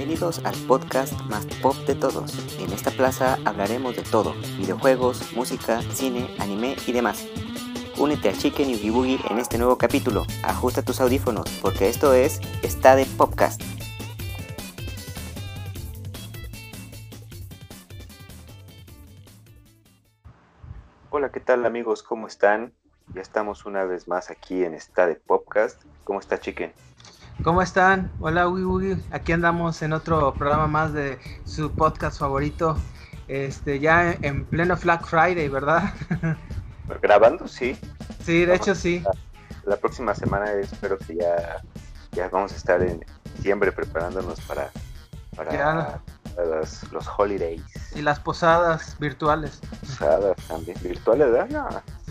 Bienvenidos al podcast más pop de todos. En esta plaza hablaremos de todo, videojuegos, música, cine, anime y demás. Únete a Chicken y Boogie en este nuevo capítulo. Ajusta tus audífonos porque esto es Está de Podcast. Hola, ¿qué tal amigos? ¿Cómo están? Ya estamos una vez más aquí en Está de Podcast. ¿Cómo está Chicken? ¿Cómo están? Hola, Uy, Aquí andamos en otro programa más de su podcast favorito. Este, ya en pleno Black Friday, ¿verdad? Grabando, sí. Sí, de hecho sí. La, próxima semana espero que ya, ya vamos a estar en diciembre preparándonos para, para los, holidays. Y las posadas virtuales. Posadas también. ¿Virtuales, verdad?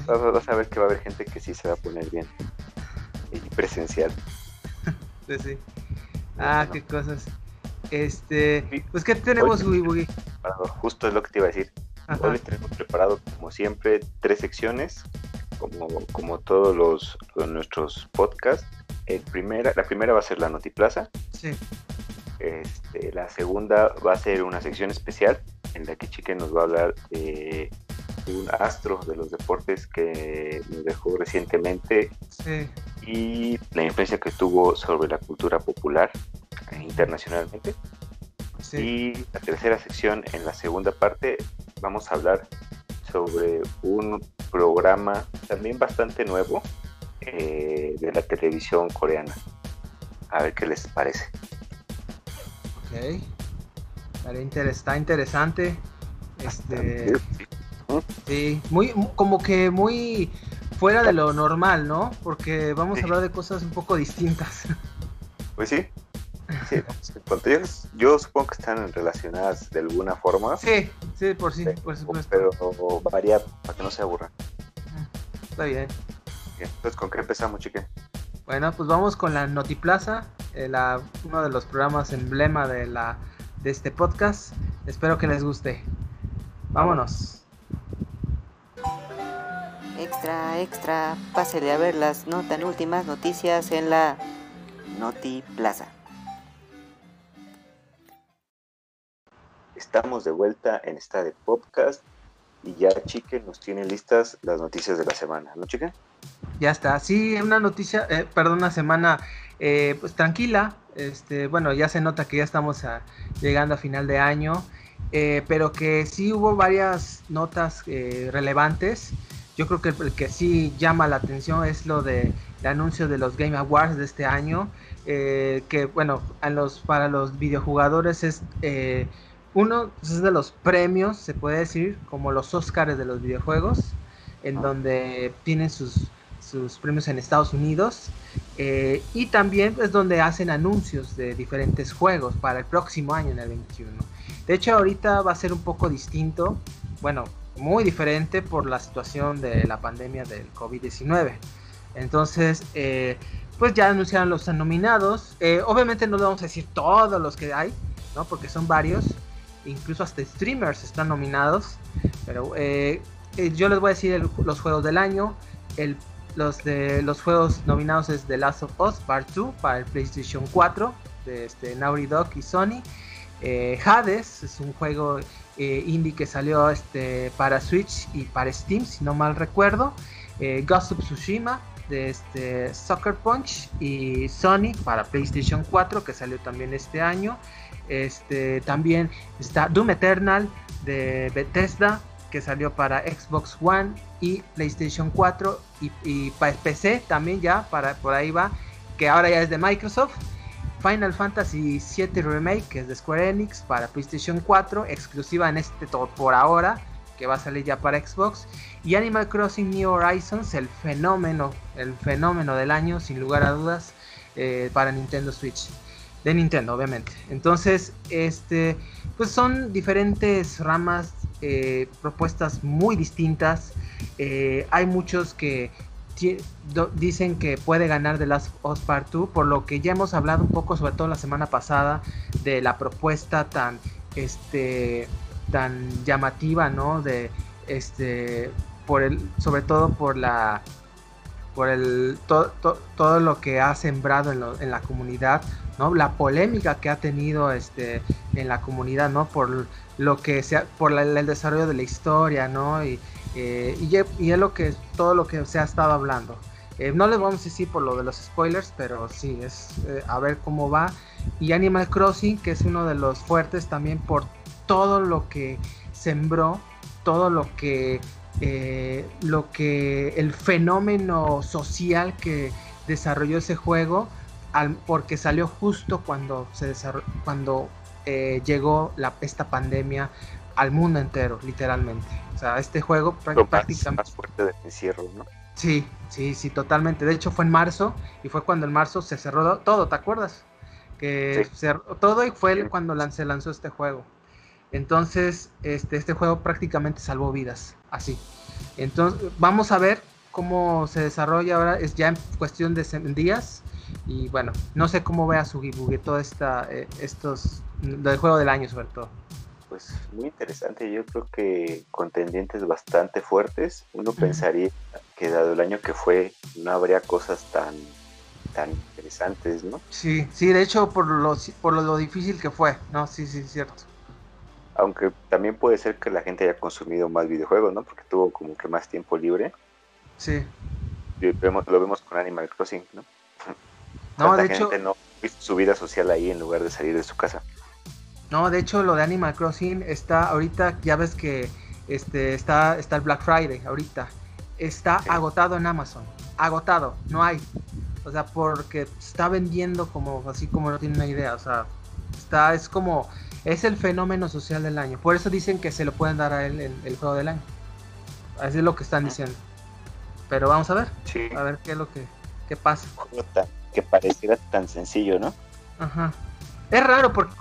No. Vas a ver que va a haber gente que sí se va a poner bien. Y presencial. Sí. Ah, qué cosas. Este, pues ¿qué tenemos, Woogie Justo es lo que te iba a decir. Hoy tenemos preparado, como siempre, tres secciones, como, como todos los, nuestros podcasts. El primera, la primera va a ser la Notiplaza. Sí. Este, la segunda va a ser una sección especial en la que Chique nos va a hablar de un astro de los deportes que nos dejó recientemente y la influencia que tuvo sobre la cultura popular internacionalmente. Y la tercera sección, en la segunda parte, vamos a hablar sobre un programa también bastante nuevo eh, de la televisión coreana. A ver qué les parece. Ok. Está interesante. Este, Sí, muy, como que muy fuera de lo normal, ¿no? Porque vamos a hablar de cosas un poco distintas. Pues sí. Sí, yo, supongo que están relacionadas de alguna forma. Sí, sí, por sí, por supuesto. Pero variar para que no se aburra. Está bien. Entonces, ¿con qué empezamos, chique? Bueno, pues vamos con la Notiplaza, eh, la, uno de los programas emblema de, la, de este podcast. Espero que les guste. Vámonos. Extra, extra, pásele a ver las no tan últimas noticias en la Noti Plaza. Estamos de vuelta en esta de podcast y ya Chique nos tiene listas las noticias de la semana, ¿no Chique? Ya está, sí, una noticia, eh, perdón, una semana eh, pues tranquila, este, bueno, ya se nota que ya estamos llegando a final de año, eh, pero que sí hubo varias notas relevantes yo creo que el que sí llama la atención es lo de el anuncio de los Game Awards de este año, eh, que bueno, a los, para los videojugadores es eh, uno pues, es de los premios, se puede decir, como los Oscars de los videojuegos, en donde tienen sus, sus premios en Estados Unidos. Eh, y también es donde hacen anuncios de diferentes juegos para el próximo año, en el 21. De hecho, ahorita va a ser un poco distinto. Bueno, muy diferente por la situación de la pandemia del COVID-19. Entonces, eh, pues ya anunciaron los nominados. Eh, obviamente no le vamos a decir todos los que hay, ¿no? Porque son varios. Incluso hasta streamers están nominados. Pero eh, yo les voy a decir los juegos del año. El, los, de, los juegos nominados es The Last of Us Part 2 para el PlayStation 4 de este, Naughty Dog y Sony. Hades es un juego eh, indie que salió este, para Switch y para Steam, si no mal recuerdo. Eh, Tsushima de este, Soccer Punch y Sony para PlayStation 4 que salió también este año. Este, también está Doom Eternal de Bethesda que salió para Xbox One y PlayStation 4 y, y para PC también ya, para, por ahí va, que ahora ya es de Microsoft. Final Fantasy VII Remake, que es de Square Enix para PlayStation 4, exclusiva en este todo por ahora, que va a salir ya para Xbox. Y Animal Crossing New Horizons, el fenómeno, el fenómeno del año, sin lugar a dudas, eh, para Nintendo Switch. De Nintendo, obviamente. Entonces, este, pues son diferentes ramas, eh, propuestas muy distintas. Eh, hay muchos que dicen que puede ganar The Last of Part 2, por lo que ya hemos hablado un poco, sobre todo la semana pasada, de la propuesta tan, este, tan llamativa, ¿no? De, este, por el, sobre todo por la, por el todo lo que ha sembrado en, la comunidad, ¿no? La polémica que ha tenido este en la comunidad, ¿no? Por lo que sea, por el desarrollo de la historia, ¿no? Y, eh, y, es lo que todo lo que se ha estado hablando. Eh, no les vamos a decir por lo de los spoilers, pero sí, es eh, a ver cómo va. Y Animal Crossing, que es uno de los fuertes también por todo lo que sembró, todo lo que lo que el fenómeno social que desarrolló ese juego porque salió justo cuando se cuando llegó la, esta pandemia al mundo entero literalmente. O sea este juego prácticamente más fuerte del encierro no sí sí sí totalmente. De hecho fue en marzo y fue cuando en marzo se cerró todo te acuerdas que cerró todo y fue cuando se lanzó este juego. Entonces, este, este juego prácticamente salvó vidas, así. Entonces, vamos a ver cómo se desarrolla ahora, es ya en cuestión de días. Y bueno, no sé cómo vea su todo esta, eh, estos, del juego del año sobre todo. Pues muy interesante, yo creo que contendientes bastante fuertes. Uno pensaría que dado el año que fue, no habría cosas tan tan interesantes, ¿no? Sí, sí, de hecho por lo, por lo difícil que fue, ¿no? Sí, sí, cierto aunque también puede ser que la gente haya consumido más videojuegos, ¿no? Porque tuvo como que más tiempo libre. Sí. lo vemos con Animal Crossing, ¿no? No, de hecho... no su vida social ahí en lugar de salir de su casa. No, de hecho lo de Animal Crossing está ahorita, ya ves que este está, está el Black Friday ahorita. Está agotado en Amazon. Agotado, no hay. O sea, porque está vendiendo como así como no tiene una idea. O sea, está, es como es el fenómeno social del año. Por eso dicen que se lo pueden dar a él el, juego del año. Así es lo que están diciendo. Pero vamos a ver. A ver qué es lo que qué pasa. que pareciera tan sencillo, ¿no? Ajá. Es raro porque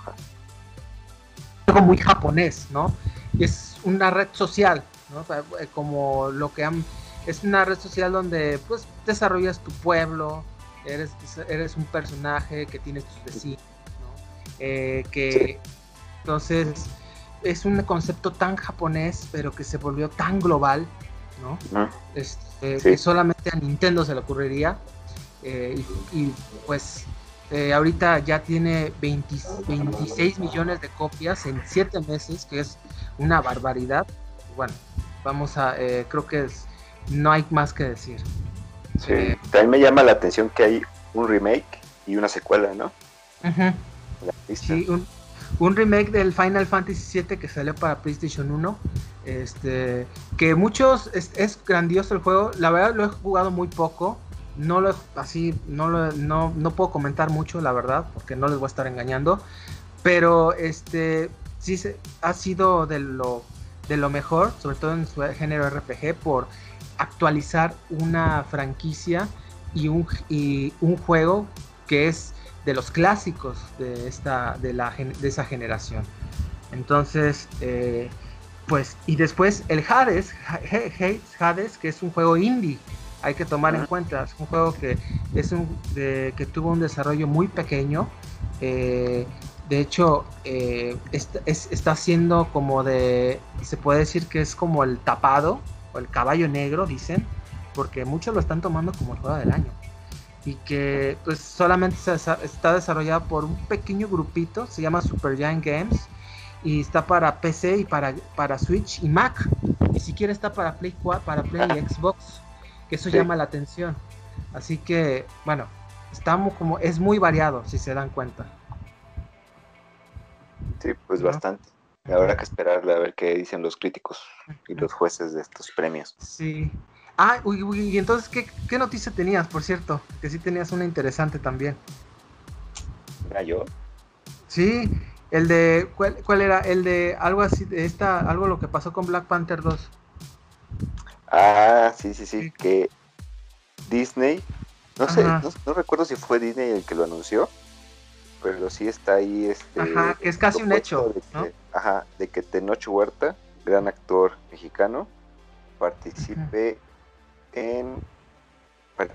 algo muy japonés, ¿no? Y es una red social, ¿no? Eh, como lo que han es una red social donde pues desarrollas tu pueblo, eres, eres un personaje que tienes tus vecinos, ¿no? Eh, que entonces, es un concepto tan japonés, pero que se volvió tan global, ¿no? Ah. Este, que solamente a Nintendo se le ocurriría. Eh, y, pues eh, ahorita ya tiene 26 millones de copias en 7 meses, que es una barbaridad. Bueno, vamos a, eh, creo que es, no hay más que decir. Sí, también me llama la atención que hay un remake y una secuela, ¿no? Sí, un, un remake del Final Fantasy VII que salió para PlayStation 1. Este, que muchos es, grandioso el juego. La verdad lo he jugado muy poco. No lo así, no lo, no, no puedo comentar mucho, la verdad, porque no les voy a estar engañando. Pero este sí se, ha sido de lo, de lo mejor, sobre todo en su género RPG, por actualizar una franquicia y un, y un juego que es de los clásicos de, esta, de, la, de esa generación. Entonces, eh, pues, y después el Hades, Hades, que es un juego indie, hay que tomar en cuenta, es un juego que, es un, que tuvo un desarrollo muy pequeño. Eh, de hecho, eh, está, está siendo como de, se puede decir que es como el tapado, o el caballo negro, dicen, porque muchos lo están tomando como el juego del año y que pues solamente está desarrollada por un pequeño grupito, se llama Super Giant Games y está para PC y para, para Switch y Mac. Ni siquiera está para Play 4, para Play y Xbox, que eso llama la atención. Así que, bueno, estamos como es muy variado si se dan cuenta. Sí, pues bastante. Habrá que esperarle a ver qué dicen los críticos y los jueces de estos premios. Sí. Ah, y entonces, ¿qué, noticia tenías, por cierto? Que sí tenías una interesante también. ¿Era yo? Sí, el de, ¿cuál, era? El de algo así, de esta, algo lo que pasó con Black Panther 2. Ah, sí, sí, sí, que Disney, no sé, no, recuerdo si fue Disney el que lo anunció, pero sí está ahí este... Ajá, que es casi un hecho, Ajá, de que Tenoch Huerta, gran actor mexicano, participe en.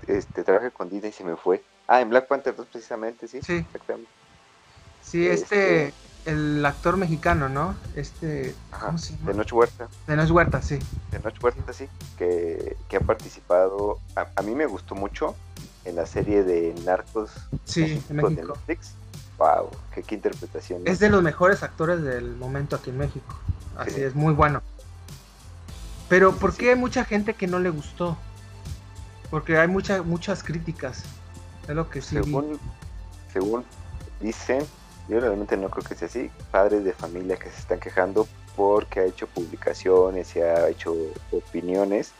Este, trabajé con Disney y se me fue. Ah, en Black Panther 2 precisamente, sí. Sí. Sí, este, este, el actor mexicano, ¿no? Este. ¿cómo se llama? De Noche Huerta. De Noche Huerta, sí. De Noche Huerta, sí. Que, que ha participado. A, mí me gustó mucho en la serie de Narcos. Sí, en México. De Netflix. Wow, qué, qué interpretación. Es de los mejores actores del momento aquí en México. Así es, muy bueno. Pero ¿por qué hay mucha gente que no le gustó? Porque hay muchas muchas críticas. Es lo que sí. Según, según dicen, yo realmente no creo que sea así, padres de familia que se están quejando porque ha hecho publicaciones y ha hecho opiniones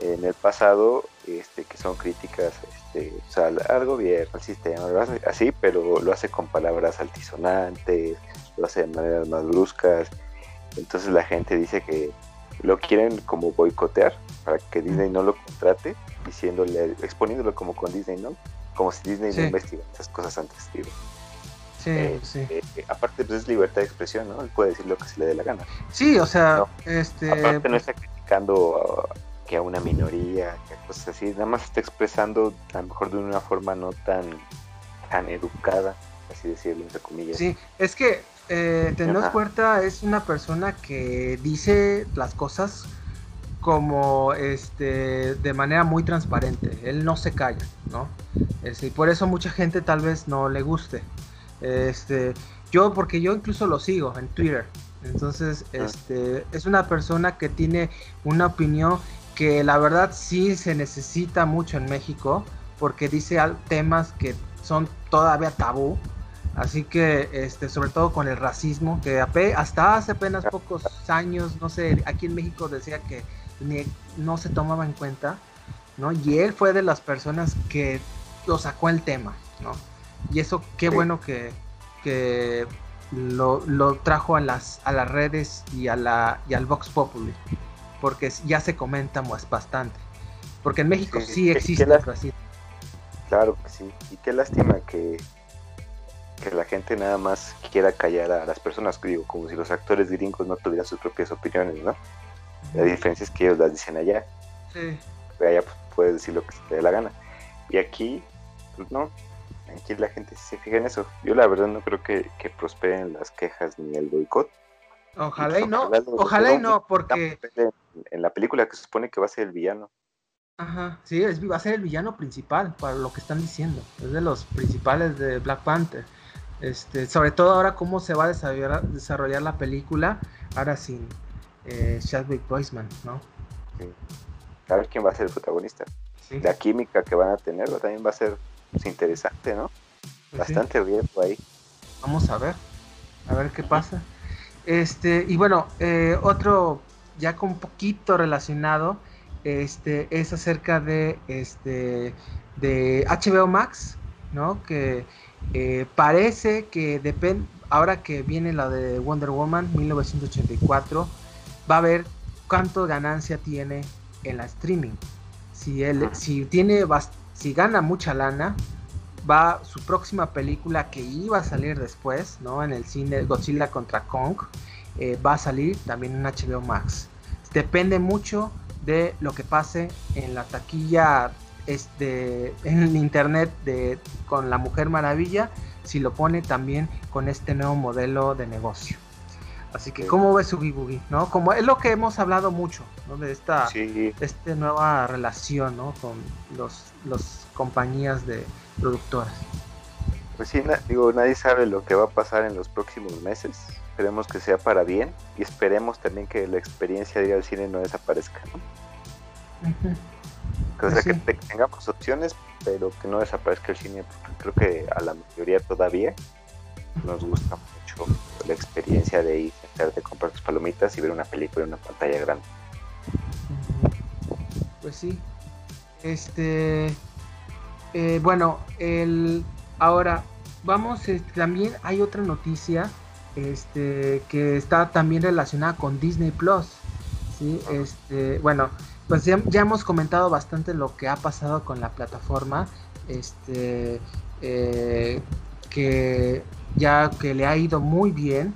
en el pasado este, que son críticas este, al, gobierno, al sistema, así, pero lo hace con palabras altisonantes, lo hace de maneras más bruscas. Entonces la gente dice que lo quieren como boicotear para que Disney no lo contrate, diciéndole, exponiéndolo como con Disney, ¿no? Como si Disney no investigara esas cosas antes, digo. Sí, eh, sí. Eh, aparte, pues es libertad de expresión, ¿no? Él puede decir lo que se le dé la gana. Sí, o sea, este. Aparte, no está criticando que a una minoría, que cosas así, nada más está expresando a lo mejor de una forma no tan, tan educada, así decirlo, entre comillas. Sí, es que eh, Tenoch Puerta es una persona que dice las cosas como este de manera muy transparente. Él no se calla, ¿no? Este, y por eso mucha gente tal vez no le guste. Este, yo, porque yo incluso lo sigo en Twitter. Entonces, ah. este, es una persona que tiene una opinión que la verdad sí se necesita mucho en México, porque dice temas que son todavía tabú. Así que, este, sobre todo con el racismo, que hasta hace apenas pocos años, no sé, aquí en México decía que no se tomaba en cuenta, ¿no? Y él fue de las personas que lo sacó el tema, ¿no? Y eso, qué bueno que, que lo, lo, trajo a las, a las redes y, a la, y al Vox Populi, porque ya se comenta más bastante. Porque en México sí, existe el racismo. Claro que sí, y qué lástima que, que la gente nada más quiera callar a las personas, digo, como si los actores gringos no tuvieran sus propias opiniones, ¿no? La diferencia es que ellos las dicen allá. Sí. Allá pues, puedes decir lo que te dé la gana. Y aquí, pues no, aquí la gente se fija en eso. Yo la verdad no creo que, prosperen las quejas ni el boicot. Ojalá y, no, ojalá y no, porque... En la película que se supone que va a ser el villano. Ajá, sí, es, va a ser el villano principal, para lo que están diciendo. Es de los principales de Black Panther. Este, sobre todo ahora cómo se va a desarrollar, desarrollar la película, ahora sin eh, Chadwick Boseman, ¿no? Sí. A ver quién va a ser el protagonista. La química que van a tener también va a ser pues, interesante, ¿no? Pues Bastante bien ahí. Vamos a ver, a ver qué pasa. Este, y bueno, eh, otro ya con un poquito relacionado, este, es acerca de este de HBO Max, ¿no? Que eh, parece que depende, ahora que viene la de Wonder Woman 1984, va a ver cuánto ganancia tiene en la streaming. Si él, si tiene, si gana mucha lana, va su próxima película que iba a salir después, ¿no? En el cine Godzilla contra Kong, eh, va a salir también en HBO Max. Depende mucho de lo que pase en la taquilla este, en internet de, con la Mujer Maravilla, si lo pone también con este nuevo modelo de negocio. Así que, ¿cómo ves su Boogie? ¿No? Como es lo que hemos hablado mucho, ¿no? De esta, esta nueva relación, ¿no? Con los, los compañías de productoras. Pues sí, digo, nadie sabe lo que va a pasar en los próximos meses. Esperemos que sea para bien y esperemos también que la experiencia de ir al cine no desaparezca, O sea, que tengamos opciones, pero que no desaparezca el cine, porque creo que a la mayoría todavía nos gusta mucho la experiencia de ir, de comprar tus palomitas y ver una película en una pantalla grande. Pues sí. Este. Eh, bueno, el. Ahora, vamos, este, también hay otra noticia este, que está también relacionada con Disney Plus. ¿sí? Este, bueno, pues ya, hemos comentado bastante lo que ha pasado con la plataforma. Este, eh, que ya que le ha ido muy bien,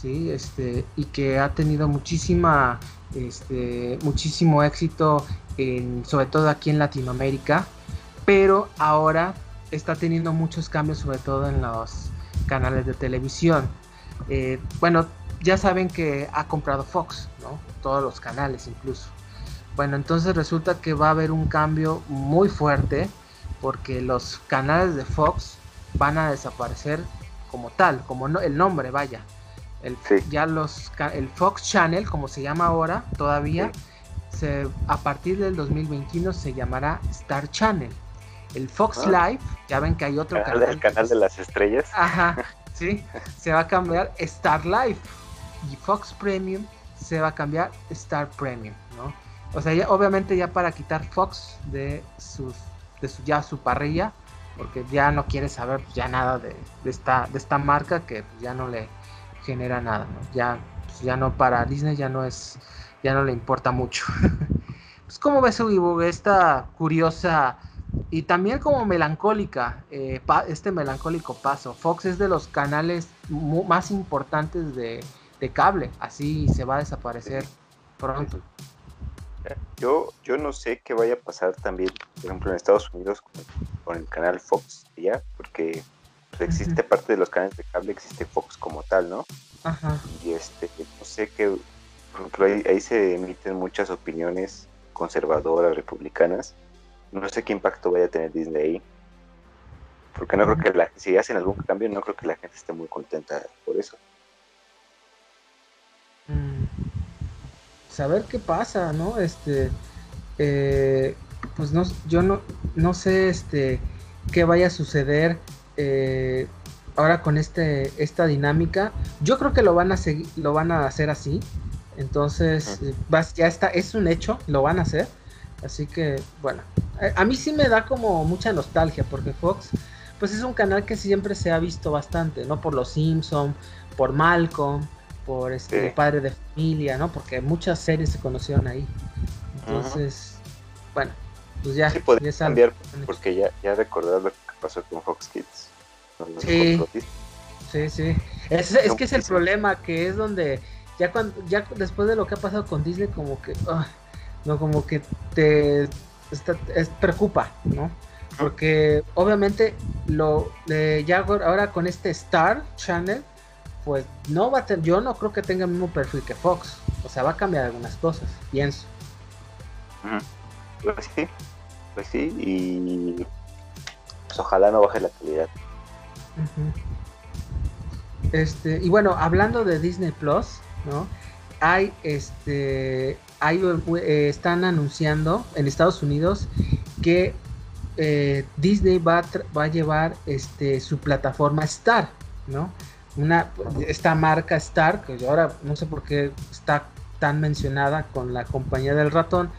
¿sí? Este, y que ha tenido muchísima, este, muchísimo éxito, en, sobre todo aquí en Latinoamérica, pero ahora está teniendo muchos cambios, sobre todo en los canales de televisión. eh, bueno, ya saben que ha comprado Fox, ¿no? Todos los canales incluso. Bueno, entonces resulta que va a haber un cambio muy fuerte porque los canales de Fox van a desaparecer como tal, como no, el nombre, vaya. El, Ya los, el Fox Channel, como se llama ahora, todavía, se, a partir del 2021 se llamará Star Channel. El Fox ah. Live, ya ven que hay otro canal. El canal de las estrellas. Ajá, sí, se va a cambiar Star Live. Y Fox Premium se va a cambiar Star Premium, ¿no? O sea, obviamente ya para quitar Fox de sus de su, ya su parrilla, porque ya no quiere saber ya nada de, esta, de esta marca que ya no le genera nada, Ya, pues, ya no para Disney ya no es, ya no le importa mucho. pues como ves Vivo esta curiosa y también como melancólica, eh, este melancólico paso. Fox es de los canales más importantes de, cable, así se va a desaparecer pronto. Yo, yo no sé qué vaya a pasar también, por ejemplo, en Estados Unidos con, el canal Fox, ¿ya? Porque pues, existe parte de los canales de cable, existe Fox como tal, ¿no? Ajá. Y este, no sé qué, por ejemplo, ahí, se emiten muchas opiniones conservadoras, republicanas. No sé qué impacto vaya a tener Disney ahí. Porque no creo que la, si hacen algún cambio, no creo que la gente esté muy contenta por eso. Mm saber qué pasa, ¿no? Este, eh, pues no, yo no, no sé, este, qué vaya a suceder eh, ahora con este, esta dinámica. Yo creo que lo van a seguir, lo van a hacer así. Entonces, ya está, es un hecho, lo van a hacer. Así que, bueno, a, mí sí me da como mucha nostalgia porque Fox, pues es un canal que siempre se ha visto bastante, ¿no? Por los Simpson, por Malcolm, por este padre de familia, ¿no? Porque muchas series se conocieron ahí. Entonces, bueno, pues ya. Sí, cambiar porque ya, ya recordar lo que pasó con Fox Kids. Sí, sí, sí. Es, es que es el problema, que es donde ya cuando ya después de lo que ha pasado con Disney, como que, ah, no, como que te es, preocupa, ¿no? Porque obviamente lo ya ahora con este Star Channel pues no va a tener, yo no creo que tenga el mismo perfil que Fox. O sea, va a cambiar algunas cosas, pienso. Pues sí, pues sí, y pues ojalá no baje la calidad. Este, y bueno, hablando de Disney Plus, ¿no? Hay este hay, eh, están anunciando en Estados Unidos que eh, Disney va a, va a llevar este su plataforma Star, ¿no? una esta marca Star, que yo ahora no sé por qué está tan mencionada con la compañía del ratón,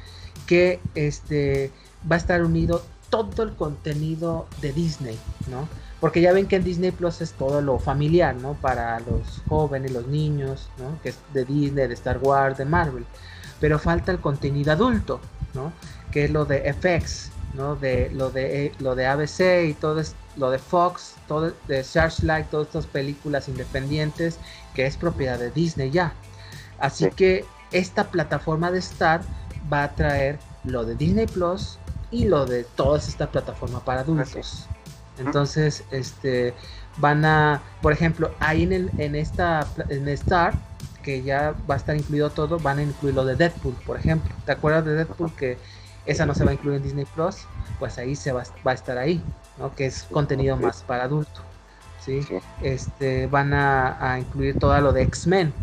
que este va a estar unido todo el contenido de Disney, ¿no? Porque ya ven que en Disney Plus es todo lo familiar, ¿no? Para los jóvenes, los niños, ¿no? Que es de Disney, de Star Wars, de Marvel. Pero falta el contenido adulto, ¿no? Que es lo de FX, ¿no? De lo de lo de ABC y todo esto lo de Fox, todo de Searchlight, todas estas películas independientes que es propiedad de Disney ya. Así que esta plataforma de Star va a traer lo de Disney Plus y lo de toda esta plataforma para adultos. Entonces, este van a, por ejemplo, ahí en, el, en esta en Star que ya va a estar incluido todo, van a incluir lo de Deadpool, por ejemplo. ¿Te acuerdas de Deadpool que esa no se va a incluir en Disney Plus? Pues ahí se va, va a estar ahí que es contenido más para adulto. ¿sí? Este, van a, incluir todo lo de X-Men,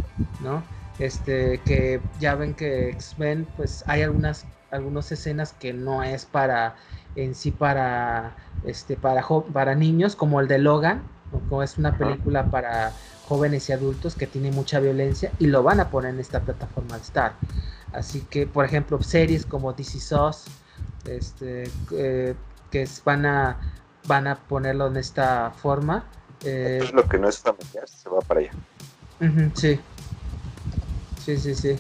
¿no? Este, que ya ven que X-Men, pues hay algunas, algunas escenas que no es para, en sí para, este, para, para niños, como el de Logan, como es una película para jóvenes y adultos que tiene mucha violencia y lo van a poner en esta plataforma de Star. Así que, por ejemplo, series como DC Sauce, este, eh, que van a van a ponerlo en esta forma. Eh, es lo que no es familiar, se va para allá. sí. Sí, sí, sí.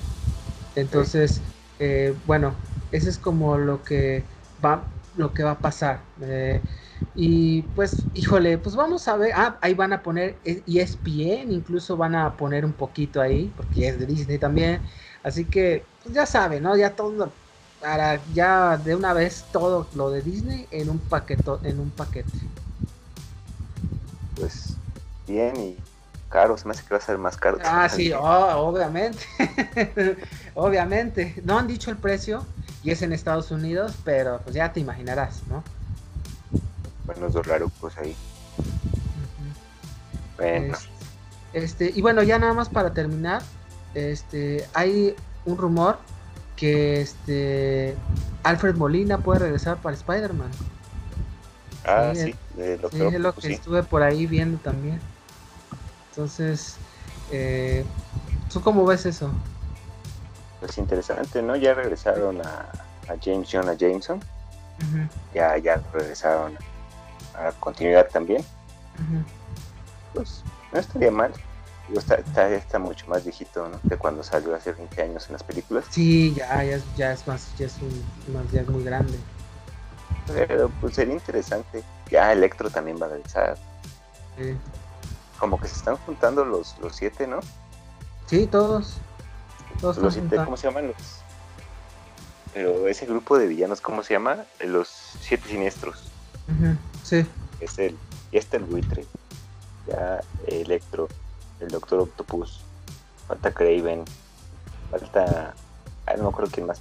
Entonces, eh, bueno, eso es como lo que va, lo que va a pasar. Eh, y pues, híjole, pues vamos a ver. Ah, ahí van a poner ESPN, incluso van a poner un poquito ahí, porque es de Disney también. Así que, pues ya saben, ¿no? Ya todo para ya de una vez todo lo de Disney en un paquete en un paquete pues bien y caro, se me hace que va a ser más caro. Ah, sí, oh, obviamente. obviamente. No han dicho el precio y es en Estados Unidos, pero pues ya te imaginarás, ¿no? Buenos pues ahí. Bueno. Este, y bueno, ya nada más para terminar, este, hay un rumor que este Alfred Molina puede regresar para Spider-Man. Ah, sí, es lo que estuve por ahí viendo también. Entonces, eh, ¿tú cómo ves eso? Pues interesante, ¿no? Ya regresaron a, James Jonah Jameson. Ya, ya regresaron a, continuidad también. Pues no estaría mal. Está, está, mucho más viejito ¿no? de cuando salió hace 20 años en las películas. Sí, ya, ya, es más, ya es, un, más, ya es muy grande. Pero pues sería interesante. Ya Electro también va a regresar. Como que se están juntando los, los siete, ¿no? Sí, todos. Los siete, ¿cómo se llaman los? Pero ese grupo de villanos, ¿cómo se llama? Los siete siniestros. Sí. Es el, y está el buitre. Ya Electro, el Doctor Octopus, falta Craven, falta. Ah, no me acuerdo quién más.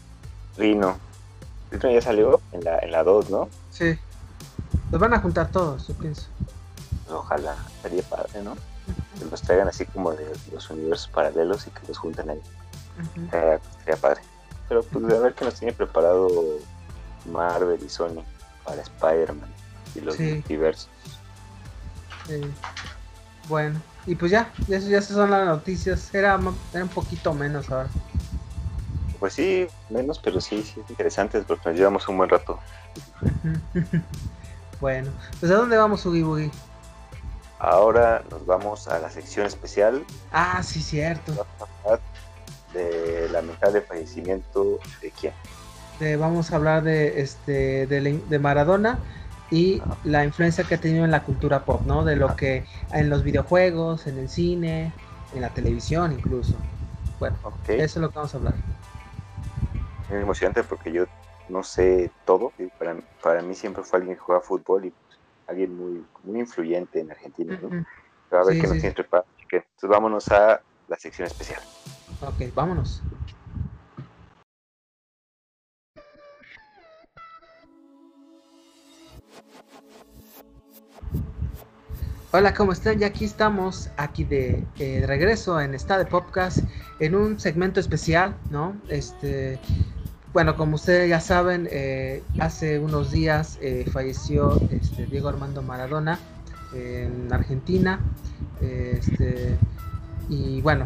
Rino. Rino ya salió en la, en la 2, ¿no? Sí. Los van a juntar todos, yo pienso. Ojalá, sería padre, ¿no? Que los traigan así como de los universos paralelos y que los junten ahí. Sería, padre. Pero pues a ver qué nos tiene preparado Marvel y Sony para Spider-Man y los multiversos. Bueno, y pues ya, ya, ya esas son las noticias. Era, era un poquito menos ahora. Pues sí, menos, pero sí, sí, interesantes porque nos llevamos un buen rato. bueno, pues ¿a dónde vamos, Ugi Boogie? Ahora nos vamos a la sección especial. Ah, sí, cierto. De lamentable fallecimiento de quién. vamos a hablar de este de Maradona y la influencia que ha tenido en la cultura pop, ¿no? De lo que en los videojuegos, en el cine, en la televisión incluso. Bueno, eso es lo que vamos a hablar. Es emocionante porque yo no sé todo. Para, para mí siempre fue alguien que juega fútbol y pues, alguien muy, muy influyente en Argentina. ¿no? a ver qué nos tiene preparado. Entonces vámonos a la sección especial. Ok, vámonos. Hola, ¿cómo están? Ya aquí estamos, aquí de, eh, regreso en Esta de Podcast, en un segmento especial, ¿no? Este, bueno, como ustedes ya saben, eh, hace unos días eh, falleció este, Diego Armando Maradona en Argentina. Este, y bueno,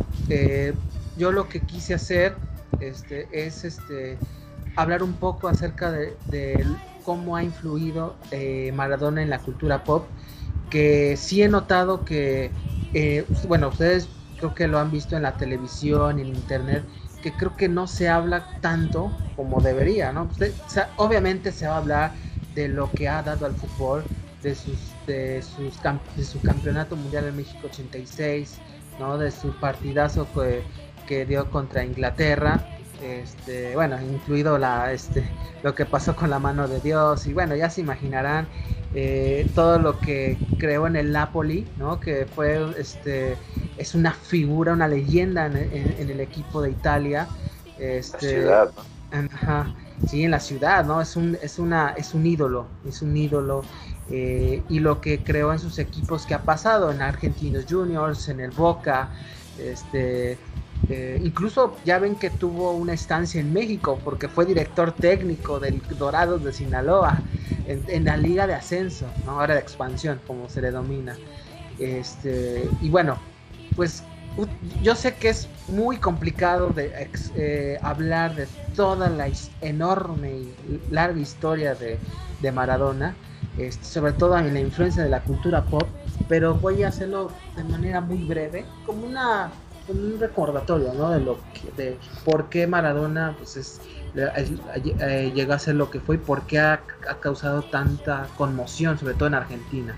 yo lo que quise hacer este, es este, hablar un poco acerca de, cómo ha influido Maradona en la cultura pop que sí he notado que, eh, bueno, ustedes creo que lo han visto en la televisión, en internet, que creo que no se habla tanto como debería, ¿no? obviamente se va a hablar de lo que ha dado al fútbol, de sus de sus de su campeonato mundial en México 86, ¿no? De su partidazo que, que dio contra Inglaterra, este, bueno, incluido la este lo que pasó con la mano de Dios y bueno, ya se imaginarán eh, todo lo que creó en el Napoli, ¿no? Que fue, este, es una figura, una leyenda en, el equipo de Italia. Este, la ciudad, sí, en la ciudad, ¿no? Es un, es una, es un ídolo, es un ídolo. Eh, y lo que creó en sus equipos que ha pasado en Argentinos Juniors, en el Boca, este, eh, incluso ya ven que tuvo una estancia en México porque fue director técnico del Dorados de Sinaloa en, la liga de ascenso, ¿no? ahora de expansión como se le domina. Este, y bueno, pues yo sé que es muy complicado de eh, hablar de toda la enorme y larga historia de, Maradona, este, sobre todo en la influencia de la cultura pop, pero voy a hacerlo de manera muy breve, como una un recordatorio, ¿no? De lo que, de por qué Maradona pues es, eh, llegó a ser lo que fue y por qué ha, causado tanta conmoción, sobre todo en Argentina,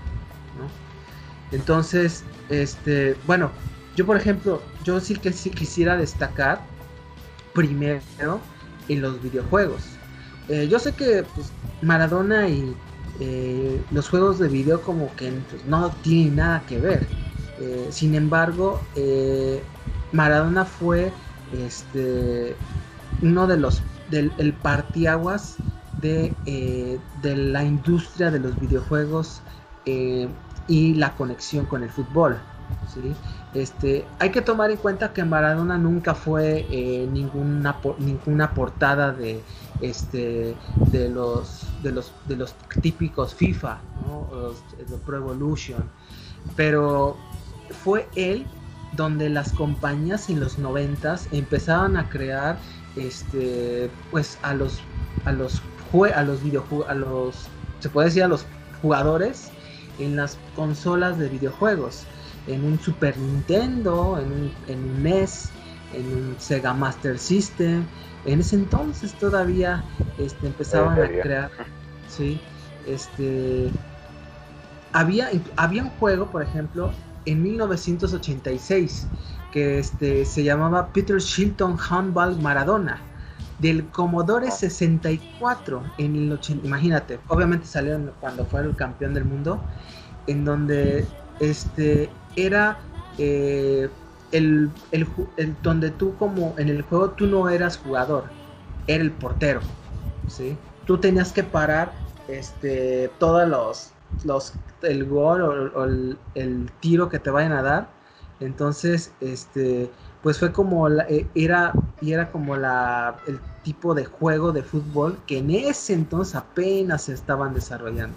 ¿no? Entonces, este, bueno, yo por ejemplo, yo sí que sí quisiera destacar primero en los videojuegos. Eh, yo sé que pues, Maradona y eh, los juegos de video como que pues, no tienen nada que ver sin embargo, Maradona fue este, uno de los del el partiaguas de, de, la industria de los videojuegos y la conexión con el fútbol. ¿sí? Este, hay que tomar en cuenta que Maradona nunca fue eh, ninguna, ninguna portada de, este, de, los, de, los, de los típicos FIFA, ¿no? los, Pro Evolution, pero fue él donde las compañías en los noventas empezaban a crear este pues a los a los a los videojuegos a los se puede decir a los jugadores en las consolas de videojuegos en un Super Nintendo, en un, en NES, en un Sega Master System. En ese entonces todavía este, empezaban a crear, sí, este, había, había un juego, por ejemplo, en 1986 que este, se llamaba Peter Shilton Handball Maradona del Commodore 64 en el 80, imagínate, obviamente salieron cuando fue el campeón del mundo, en donde este era eh, el, donde tú como en el juego tú no eras jugador, era el portero, ¿sí? Tú tenías que parar este, todos los, los el gol o, el, tiro que te vayan a dar. Entonces, este, pues fue como eh, era era como la el tipo de juego de fútbol que en ese entonces apenas se estaban desarrollando.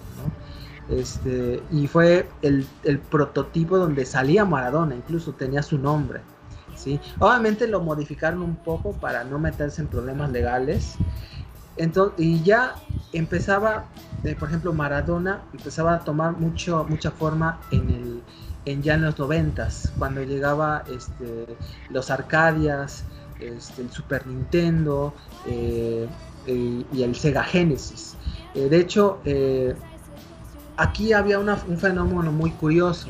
Este, y fue el, prototipo donde salía Maradona, incluso tenía su nombre. ¿sí? Obviamente lo modificaron un poco para no meterse en problemas legales. Entonces, y ya empezaba, eh, por ejemplo, Maradona empezaba a tomar mucho, mucha forma en el, en ya en los noventas, cuando llegaba este, los Arcadias, este, el Super Nintendo eh, y, el Sega Genesis. Eh, de hecho, aquí había un fenómeno muy curioso.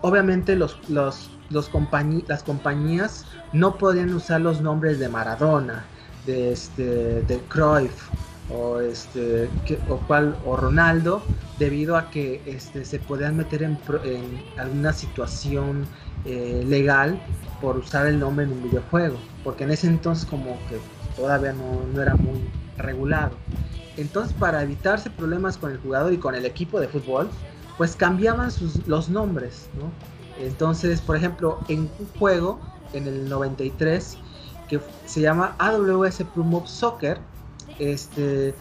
Obviamente los, los, las compañías no podían usar los nombres de Maradona, de, este, de Cruyff o, este, o, cual, o Ronaldo, debido a que este, se podían meter en, alguna situación eh, legal por usar el nombre en un videojuego, porque en ese entonces como que todavía no, no era muy regulado. Entonces, para evitarse problemas con el jugador y con el equipo de fútbol, pues cambiaban sus, los nombres, ¿no? Entonces, por ejemplo, en un juego, en el 93, que se llama AWS Pro Soccer, este,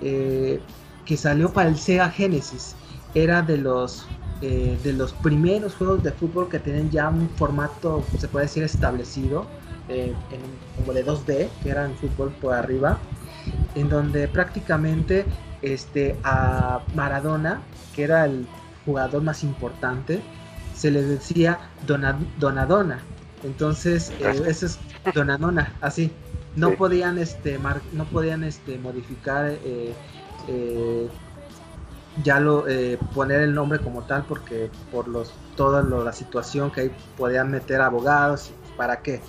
eh, que salió para el Sega Genesis, era de los, eh, de los primeros juegos de fútbol que tienen ya un formato, se puede decir, establecido, eh, en, como de 2D, que era en fútbol por arriba en donde prácticamente este, a Maradona, que era el jugador más importante, se le decía Donadona. Entonces, eh, eso es Donadona, así. No podían este no podían este modificar eh, eh, ya lo poner el nombre como tal porque por los toda la situación que ahí podían meter abogados para qué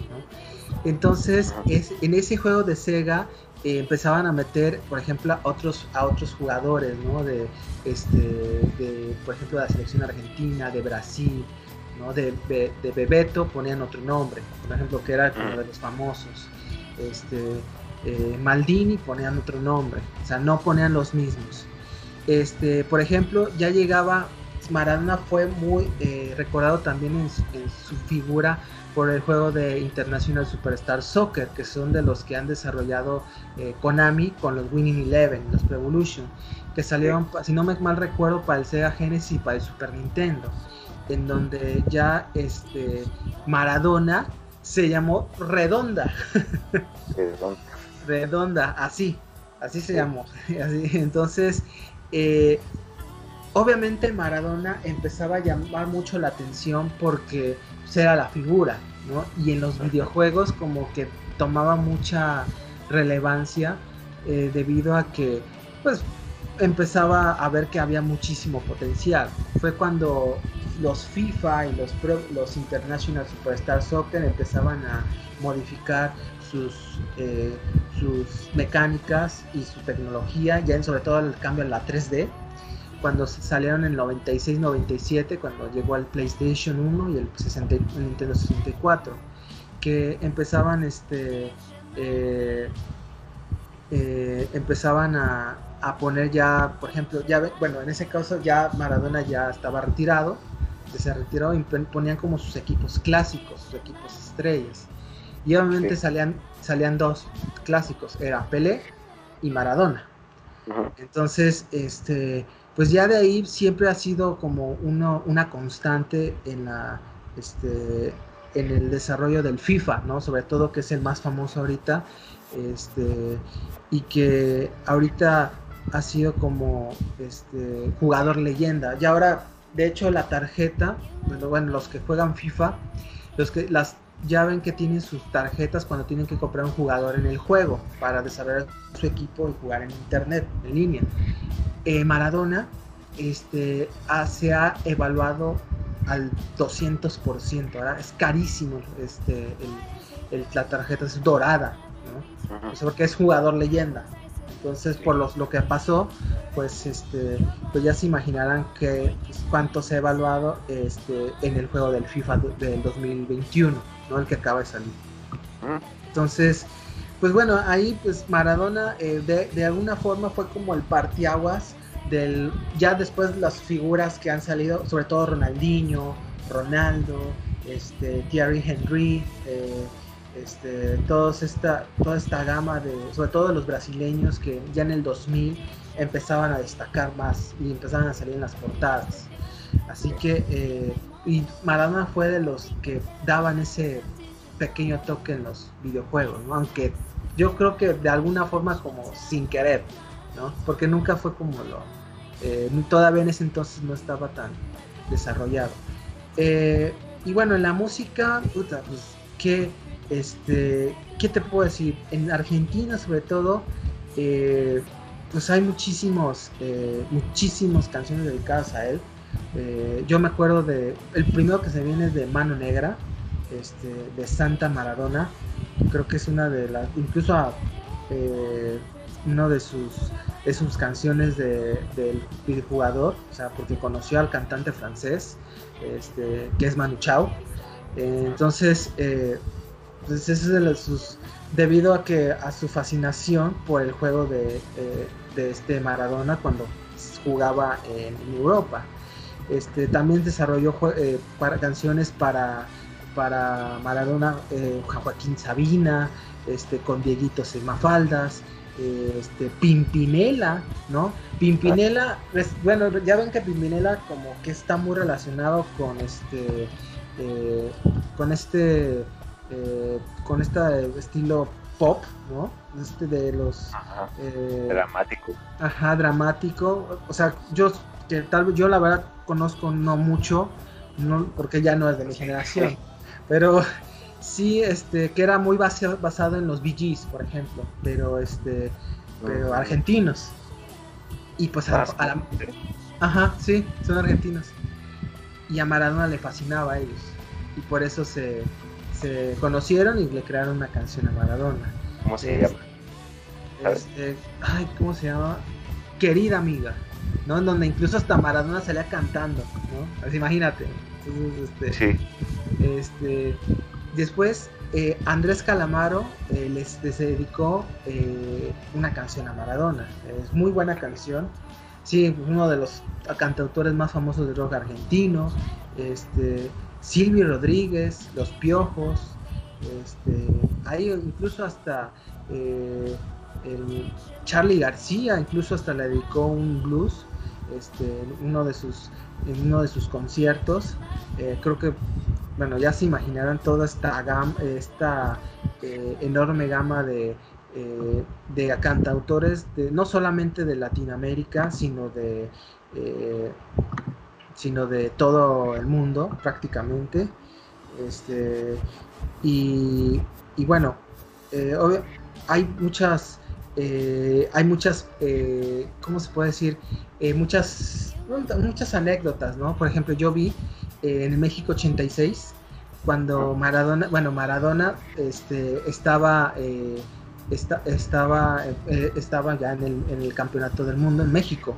entonces es, en ese juego de Sega eh, empezaban a meter, por ejemplo, a otros, a otros jugadores, ¿no? De, este, de, por ejemplo, de la selección argentina, de Brasil, ¿no? De, de, Bebeto ponían otro nombre, por ejemplo, que era uno de los famosos. Este, eh, Maldini ponían otro nombre, o sea, no ponían los mismos. Este, por ejemplo, ya llegaba, Maradona fue muy eh, recordado también en su figura por el juego de International Superstar Soccer, que son de los que han desarrollado eh, Konami con los Winning Eleven, los Pro Evolution, que salieron, si no me mal recuerdo, para el Sega Genesis y para el Super Nintendo, en donde ya este Maradona se llamó Redonda. Redonda, así, así se llamó. entonces, eh, obviamente Maradona empezaba a llamar mucho la atención porque era la figura, ¿no? Y en los videojuegos como que tomaba mucha relevancia eh, debido a que, pues, empezaba a ver que había muchísimo potencial. Fue cuando los FIFA y los, los International Superstar Soccer empezaban a modificar sus, eh, sus mecánicas y su tecnología, ya en sobre todo el cambio en la 3D, cuando salieron en 96-97, cuando llegó al PlayStation 1 y el, 60, Nintendo 64, que empezaban este eh, eh, empezaban a, a, poner ya, por ejemplo, ya bueno, en ese caso ya Maradona ya estaba retirado, se retiró y ponían como sus equipos clásicos, sus equipos estrellas. Y obviamente salían, salían dos clásicos, era Pelé y Maradona. Entonces, este, pues ya de ahí siempre ha sido como uno, una constante en la, este, en el desarrollo del FIFA, ¿no? Sobre todo que es el más famoso ahorita, este, y que ahorita ha sido como este jugador leyenda. Y ahora, de hecho, la tarjeta, bueno, bueno, los que juegan FIFA, los que las ya ven que tienen sus tarjetas cuando tienen que comprar un jugador en el juego para desarrollar su equipo y jugar en internet, en línea. Eh, Maradona este, se ha evaluado al 200%, es carísimo este, la tarjeta, es dorada, ¿no? porque es jugador leyenda. Entonces, por lo que pasó, pues este pues ya se imaginarán que pues, cuánto se ha evaluado este en el juego del FIFA del 2021 no el que acaba de salir. Entonces pues bueno ahí pues Maradona eh, de, de, alguna forma fue como el partiaguas del ya después las figuras que han salido sobre todo Ronaldinho Ronaldo este Thierry Henry eh, este, todos esta, toda esta gama de, sobre todo de los brasileños que ya en el 2000 empezaban a destacar más y empezaban a salir en las portadas. Así que, eh, y Maradona fue de los que daban ese pequeño toque en los videojuegos, aunque yo creo que de alguna forma como sin querer, ¿no? porque nunca fue como lo, eh, todavía en ese entonces no estaba tan desarrollado. Eh, y bueno, en la música, puta, pues, ¿qué, este, ¿qué te puedo decir? En Argentina sobre todo, eh, pues hay muchísimos, eh, muchísimas canciones dedicadas a él. Eh, yo me acuerdo de, el primero que se viene es de Mano Negra, este, de Santa Maradona. Creo que es una de las, incluso a, eh, una de sus, de sus canciones de, del videojugador, o sea, porque conoció al cantante francés, este, que es Manu Chao. entonces, pues ese es de debido a que a su fascinación por el juego de, eh, este Maradona cuando jugaba en, Europa. Este, también desarrolló eh, canciones para, para Maradona, eh, Joaquín Sabina, este, con Dieguito Semafaldas, este, Pimpinela, ¿no? Pimpinela, pues, bueno, ya ven que Pimpinela como que está muy relacionado con este, con este eh, con este estilo pop, ¿no? Este de los... Eh, dramático. Ajá, dramático. O sea, yo que tal vez yo la verdad conozco no mucho, no, porque ya no es de mi generación, pero sí, este, que era muy basado, en los BGs, por ejemplo, pero este, pero argentinos. Y pues a, a la, ajá, sí, son argentinos. Y a Maradona le fascinaba a ellos. Y por eso se, se conocieron y le crearon una canción a Maradona. ¿Cómo se llama? Este, ay, ¿cómo se llama? Querida amiga, ¿no? En donde incluso hasta Maradona salía cantando, ¿no? Así, imagínate. este, sí. Este, después, eh, Andrés Calamaro eh, les, dedicó eh, una canción a Maradona. Es muy buena canción. Sí, uno de los cantautores más famosos del rock argentino. Este, Silvio Rodríguez, Los Piojos, este, hay incluso hasta eh, el Charlie García, incluso hasta le dedicó un blues, este, uno de sus, en uno de sus conciertos. Eh, creo que, bueno, ya se imaginarán toda esta esta eh, enorme gama de, de cantautores, no solamente de Latinoamérica, sino de sino de todo el mundo prácticamente. Este, y, bueno, eh, hay muchas, eh, hay muchas, eh, ¿cómo se puede decir? muchas, muchas anécdotas, ¿no? Por ejemplo, yo vi en México 86, cuando Maradona, bueno, Maradona este, estaba, estaba, estaba ya en el, en el campeonato del mundo en México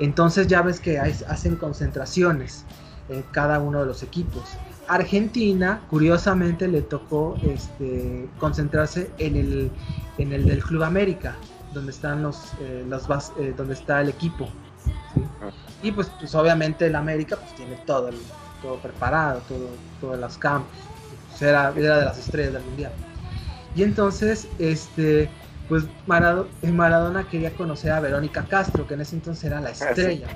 Entonces ya ves que hacen concentraciones en cada uno de los equipos. Argentina, curiosamente, le tocó este, concentrarse en el, en el del Club América, donde están los, eh, los eh, donde está el equipo. Y pues, pues obviamente el América pues tiene todo, todo preparado, todo, todos los campos. Pues, era, era de las estrellas del mundial. Y entonces, este, pues Maradona, quería conocer a Verónica Castro, que en ese entonces era la ah, estrella.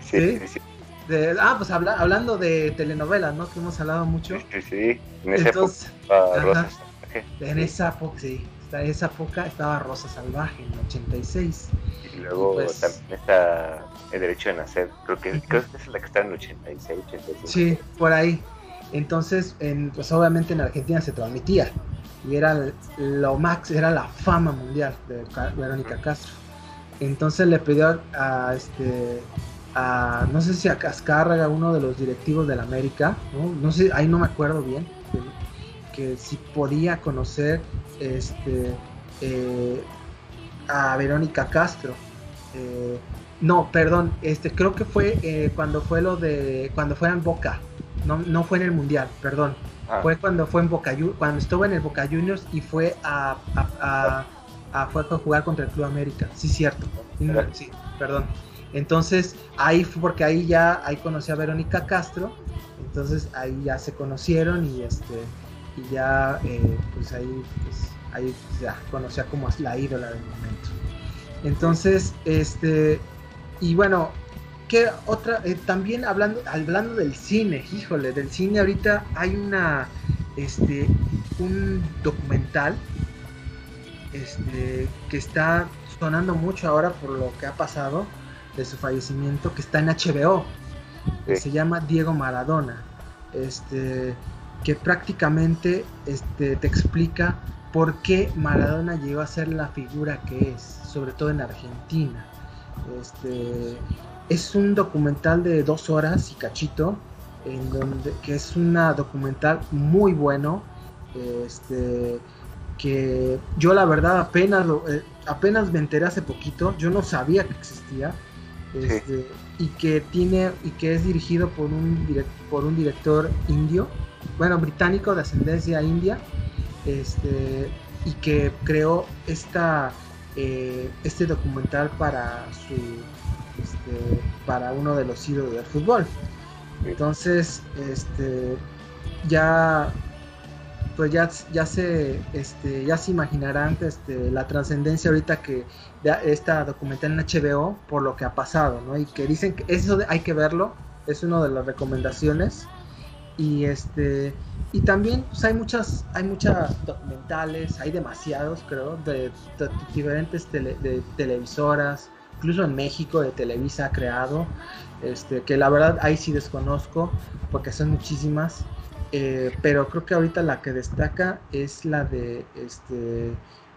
sí. ¿sí? ah, pues hablando de telenovelas, ¿no? Que hemos hablado mucho. Sí, sí, en esa época. en esa época, sí. En esa época estaba Rosa Salvaje, en el 86. Y luego pues también está El Derecho de Nacer. Creo que, creo que es la que está en el 86, 87. Sí, por ahí. Entonces, en, pues obviamente en Argentina se transmitía. Y era lo max, era la fama mundial de Verónica Castro. Entonces le pidió a este no sé si a Cascárraga, uno de los directivos de la América, no, sé, ahí no me acuerdo bien, que, si podía conocer este, eh, a Verónica Castro. Eh, no, perdón, este, creo que fue eh, cuando fue lo de, cuando fue en Boca, no, no fue en el Mundial, perdón. Ah. Fue cuando fue en Boca cuando estuvo en el Boca Juniors y fue a, a, fue a jugar contra el Club América. Sí, cierto. Sí, perdón. Entonces ahí fue porque ahí ya ahí conocí a Verónica Castro, entonces ahí ya se conocieron y este y ya eh, pues ahí pues, ahí ya conocía como la ídola del momento. Entonces este y bueno que otra eh, también hablando hablando del cine, híjole del cine ahorita hay una este un documental este que está sonando mucho ahora por lo que ha pasado de su fallecimiento que está en HBO, que se llama Diego Maradona, este, que prácticamente este, te explica por qué Maradona llegó a ser la figura que es, sobre todo en Argentina. Este, es un documental de dos horas y cachito, en donde, que es una documental muy bueno, este, que yo la verdad apenas, eh, apenas me enteré hace poquito, yo no sabía que existía, este, y que tiene y que es dirigido por un por un director indio bueno británico de ascendencia india este y que creó esta eh, este documental para su para uno de los ídolos del fútbol entonces este ya pues ya, ya se este, ya se imaginarán este, la trascendencia ahorita que esta documental en HBO por lo que ha pasado, ¿no? Y que dicen que eso hay que verlo, es una de las recomendaciones. Y este y también pues, hay muchas hay muchas documentales, hay demasiados creo de, diferentes de televisoras, incluso en México de Televisa ha creado, este que la verdad ahí sí desconozco porque son muchísimas eh, pero creo que ahorita la que destaca es la de este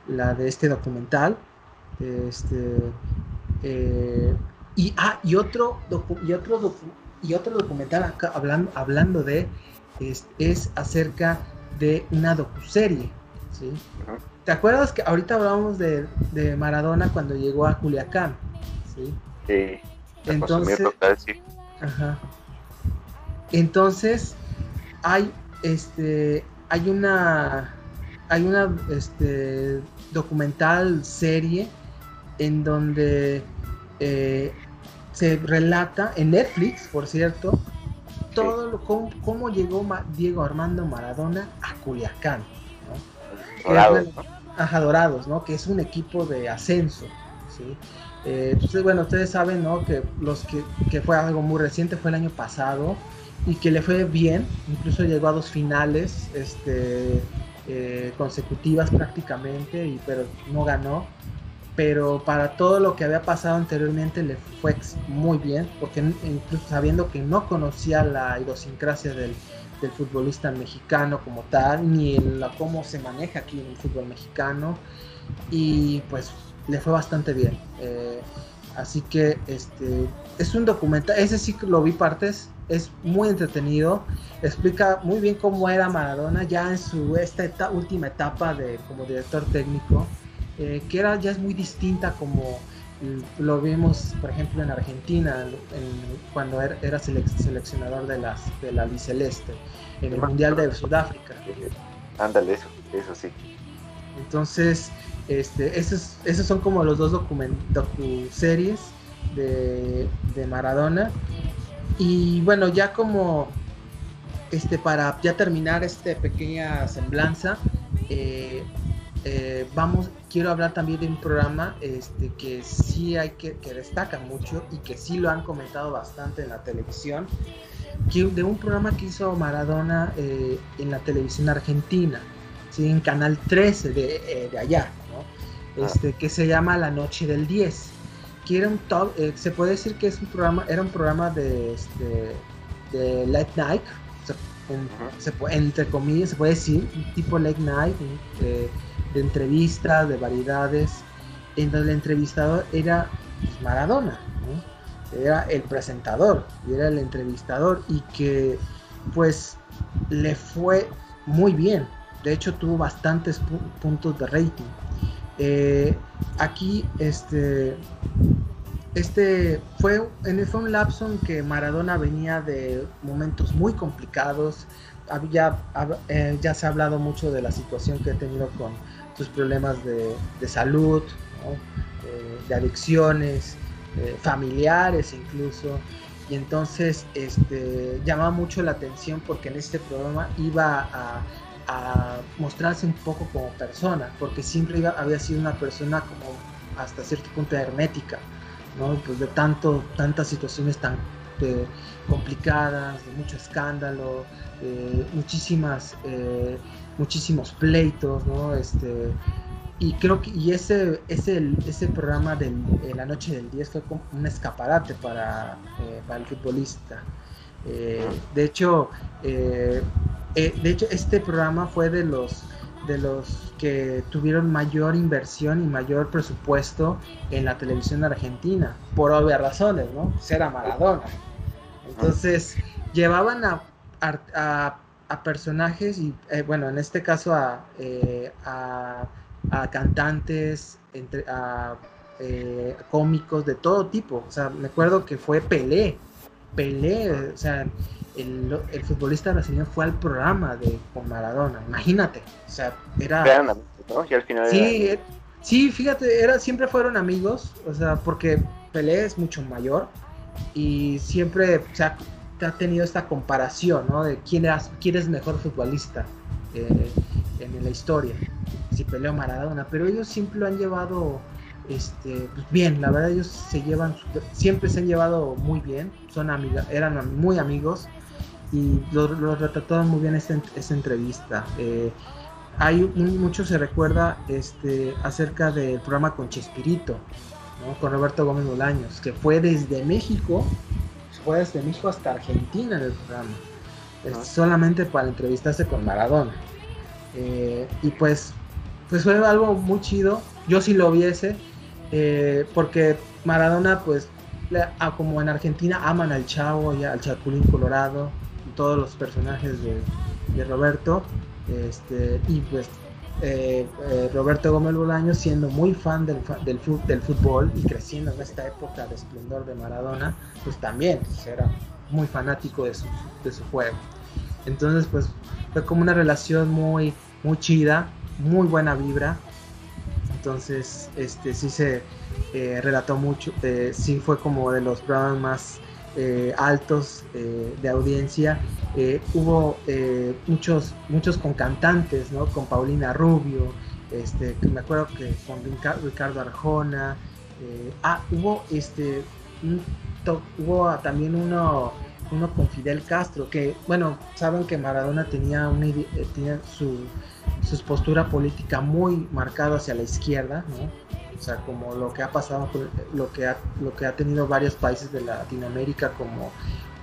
la de este documental este eh, y ah y otro y otro y otro documental acá, hablando hablando de es, acerca de una docuserie ¿sí? ¿Te acuerdas que ahorita hablábamos de, de Maradona cuando llegó a Culiacán sí, sí. Entonces ajá. entonces hay este hay una hay una este, documental serie en donde eh, se relata en Netflix por cierto todo lo, cómo, llegó Diego Armando Maradona a Culiacán Dorados, ¿no? que es un equipo de ascenso ¿sí? Eh, bueno ustedes saben ¿no? que los que, que fue algo muy reciente fue el año pasado y que le fue bien, incluso llegó a dos finales este, eh, consecutivas prácticamente, y, pero no ganó. Pero para todo lo que había pasado anteriormente le fue muy bien, porque incluso sabiendo que no conocía la idiosincrasia del, del futbolista mexicano como tal, ni la, cómo se maneja aquí en el fútbol mexicano, y pues le fue bastante bien. Eh, así que este es un documental, ese sí lo vi partes, es muy entretenido, explica muy bien cómo era Maradona ya en su esta última etapa de como director técnico, eh, que era ya es muy distinta como lo vimos, por ejemplo, en Argentina, cuando era, seleccionador de, las, de la Celeste, en el Mundial de Sudáfrica. Ándale, eso, eso sí. Entonces, este, esos, esos son como los dos docu-series de, de Maradona. Y bueno, ya como este, para ya terminar esta pequeña semblanza, eh, eh, vamos, quiero hablar también de un programa este, que sí hay que, que destaca mucho y que sí lo han comentado bastante en la televisión, de un programa que hizo Maradona eh, en la televisión argentina, ¿sí? en Canal 13 de, de allá, ¿no? Ah. este, que se llama La Noche del 10 que era un top, se puede decir que es un programa, era un programa de, este, de late night, se puede, entre comillas, se puede decir, tipo late night, de, entrevistas, de variedades, en donde el entrevistador era pues, Maradona, era el presentador y era el entrevistador y que pues le fue muy bien, de hecho tuvo bastantes puntos de rating. Eh, aquí este este fue, fue un lapso en que Maradona venía de momentos muy complicados. Ya, eh, ya se ha hablado mucho de la situación que ha tenido con sus problemas de, salud, eh, de adicciones, eh, familiares incluso. Y entonces este, llamaba mucho la atención porque en este programa iba a, mostrarse un poco como persona, porque siempre había sido una persona como hasta cierto punto hermética pues de tanto, tantas situaciones tan complicadas, de mucho escándalo, muchísimas, eh, muchísimos pleitos, ¿no? Este, y creo que y ese, ese, ese programa de La Noche del 10 fue como un escaparate para, eh, para el futbolista. de hecho, de hecho, este programa fue de los de los que tuvieron mayor inversión y mayor presupuesto en la televisión argentina, por obvias razones, ¿no? Pues Maradona. Entonces, llevaban a, a, personajes y, eh, bueno, en este caso a, eh, a, cantantes, entre, a eh, cómicos de todo tipo. O sea, me acuerdo que fue Pelé. Pelé, o sea, el, el, futbolista brasileño fue al programa de con Maradona, imagínate, o sea, era... ¿no? Y al final sí, eh, sí, fíjate, era, siempre fueron amigos, o sea, porque Pelé es mucho mayor y siempre se ha, tenido esta comparación, ¿no? De quién, quién es mejor futbolista eh, en la historia, si Pelé o Maradona, pero ellos siempre lo han llevado este, pues bien, la verdad ellos se llevan, siempre se han llevado muy bien, son amigas, eran muy amigos y lo, lo retrataron muy bien esta, esta entrevista. Eh, hay mucho se recuerda este, acerca del programa con Chespirito, con Roberto Gómez Bolaños, que fue desde México, fue desde México hasta Argentina en el programa, solamente para entrevistarse con Maradona. Eh, y pues, pues fue algo muy chido, yo sí lo viese, eh, porque Maradona, pues, como en Argentina aman al Chavo y al Chapulín Colorado, todos los personajes de, Roberto. Este, y pues eh, eh, Roberto Gómez Bolaño siendo muy fan del, del, del, fútbol y creciendo en esta época de esplendor de Maradona, pues también era muy fanático de su, de su juego. Entonces pues fue como una relación muy, muy chida, muy buena vibra. Entonces este sí se eh, relató mucho, sí fue como de los programas más eh, altos eh, de audiencia. Eh, hubo muchos, muchos con cantantes, ¿no? Con Paulina Rubio, este, me acuerdo que con Ricardo Arjona. ah, hubo este, hubo también uno, uno con Fidel Castro, que, bueno, saben que Maradona tenía, tenía su, su postura política muy marcada hacia la izquierda, ¿no? O sea, como lo que ha pasado, lo que ha, lo que ha tenido varios países de Latinoamérica como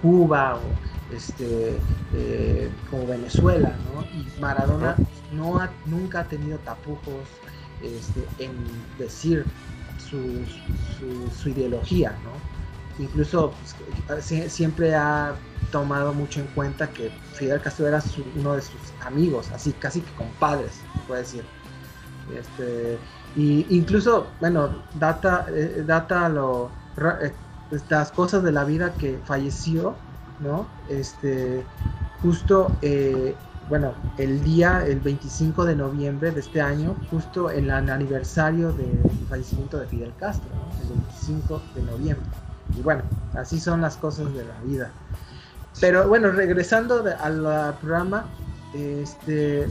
Cuba o este, eh, como Venezuela, ¿no? Y Maradona no ha, nunca ha tenido tapujos este, en decir su, su, ideología, ¿no? Incluso pues, siempre ha tomado mucho en cuenta que Fidel Castro era uno de sus amigos, así casi que compadres, se puede decir. Este, y incluso, bueno, data, eh, data lo, estas cosas de la vida que falleció, ¿no? Este, justo, eh, bueno, el día, el 25 de noviembre de este año, justo en el aniversario del fallecimiento de Fidel Castro, el 25 de noviembre. Y bueno, así son las cosas de la vida. Pero bueno, regresando al programa, este,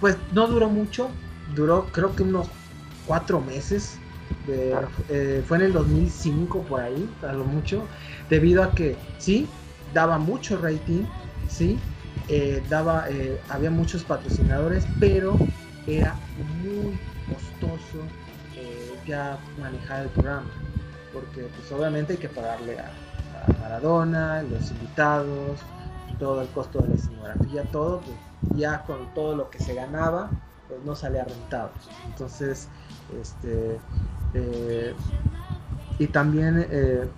pues no duró mucho, duró creo que unos cuatro meses. Eh, fue en el 2005 por ahí, a lo mucho, debido a que sí, daba mucho rating, sí, eh, daba, eh, había muchos patrocinadores, pero era muy costoso ya manejar el programa, porque pues obviamente hay que pagarle a, Maradona, los invitados, todo el costo de la escenografía, todo, pues ya con todo lo que se ganaba, pues no salía rentable. Entonces, este, eh, y también, eh,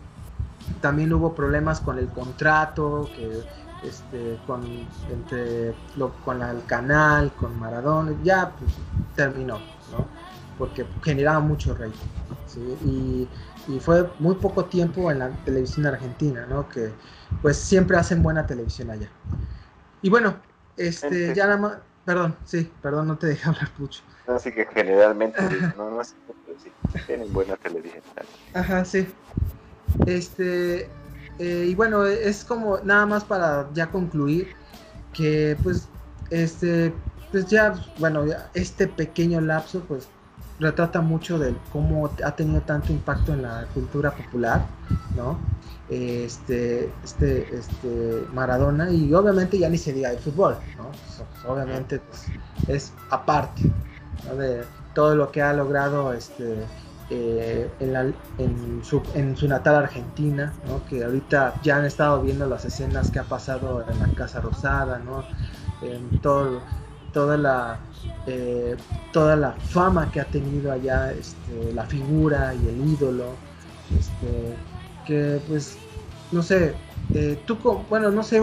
también hubo problemas con el contrato, que este, con, entre con el canal, con Maradona, ya pues, terminó, ¿no? porque generaba mucho rating. Y, y, fue muy poco tiempo en la televisión argentina, ¿no? que pues siempre hacen buena televisión allá. Y bueno, este, ya nada más, perdón, sí, perdón, no te dejé hablar mucho. Así que generalmente, no, no es, sí, tienen buena televisión. Ajá, sí. Este, eh, y bueno, es como nada más para ya concluir que pues, este, pues ya, bueno, este pequeño lapso, pues retrata mucho de cómo ha tenido tanto impacto en la cultura popular, ¿no? Este, este, este Maradona y obviamente ya ni se diga de fútbol, ¿no? obviamente pues, es aparte de todo lo que ha logrado este, eh, en, su, en, su, natal Argentina, ¿no? que ahorita ya han estado viendo las escenas que ha pasado en la Casa Rosada, ¿no? en todo toda la eh, toda la fama que ha tenido allá este, la figura y el ídolo este, que pues no sé eh, tú bueno no sé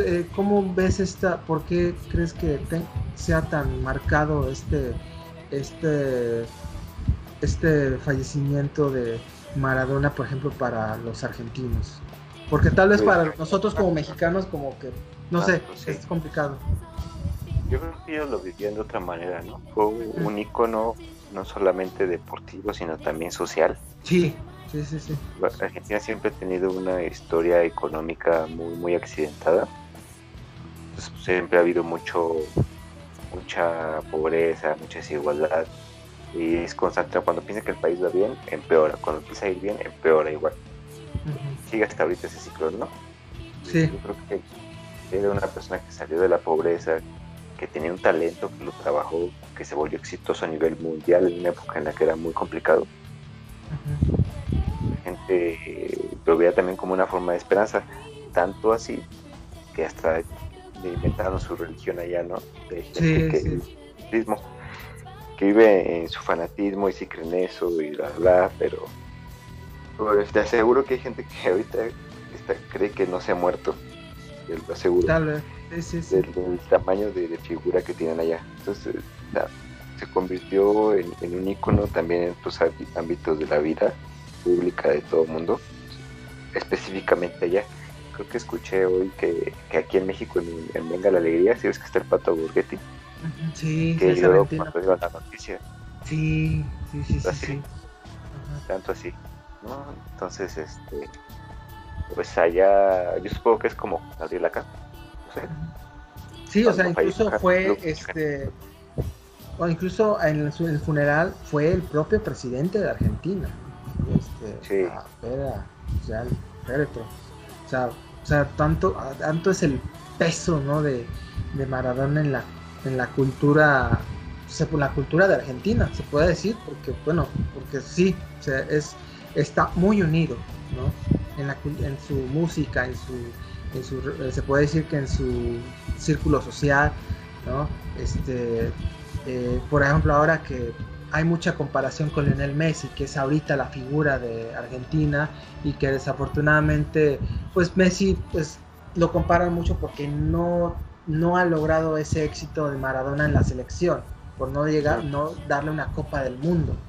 eh, cómo ves esta por qué crees que sea tan marcado este este este fallecimiento de Maradona por ejemplo para los argentinos porque tal vez para nosotros como mexicanos como que no sé es complicado yo creo que ellos lo vivían de otra manera, ¿no? Fue un, icono no solamente deportivo, sino también social. Sí, sí, sí, sí. Argentina siempre ha tenido una historia económica muy, muy accidentada. Pues, siempre ha habido mucho, mucha pobreza, mucha desigualdad. Y es constante. Cuando piensa que el país va bien, empeora. Cuando empieza a ir bien, empeora igual. Sigue hasta ahorita ese ciclo, ¿no? Sí. Yo creo que era una persona que salió de la pobreza, que tenía un talento, que lo trabajó, que se volvió exitoso a nivel mundial en una época en la que era muy complicado. La gente lo veía también como una forma de esperanza, tanto así que hasta inventaron su religión allá, ¿no? De gente que, que vive en su fanatismo y si creen eso y bla, bla, pero, te aseguro que hay gente que ahorita cree que no se ha muerto, lo aseguro. Tal vez del, tamaño de, figura que tienen allá. Entonces, se convirtió en, un icono también en otros ámbitos de la vida pública de todo el mundo, específicamente allá. Creo que escuché hoy que, aquí en México, en, Venga la Alegría, si ves que está el pato Burgetti, sí, que yo cuando dio la noticia. Sí, sí, sí, sí. Tanto así. ¿no? Entonces, este, pues allá, yo supongo que es como Gabriel acá Sí, o sea, incluso fue este o incluso en el, funeral fue el propio presidente de Argentina. Este, sí. o sea, o sea, o sea, tanto, tanto es el peso, ¿no? De, de Maradona en la, en la cultura, o la cultura de Argentina, se puede decir, porque, bueno, porque sí, o sea, es, está muy unido, ¿no? En, la, en su música, en su eh, se puede decir que en su círculo social, ¿no? Este, eh, por ejemplo, ahora que hay mucha comparación con Lionel Messi, que es ahorita la figura de Argentina y que desafortunadamente, pues Messi, pues lo comparan mucho porque no, no ha logrado ese éxito de Maradona en la selección, por no llegar, no darle una copa del mundo.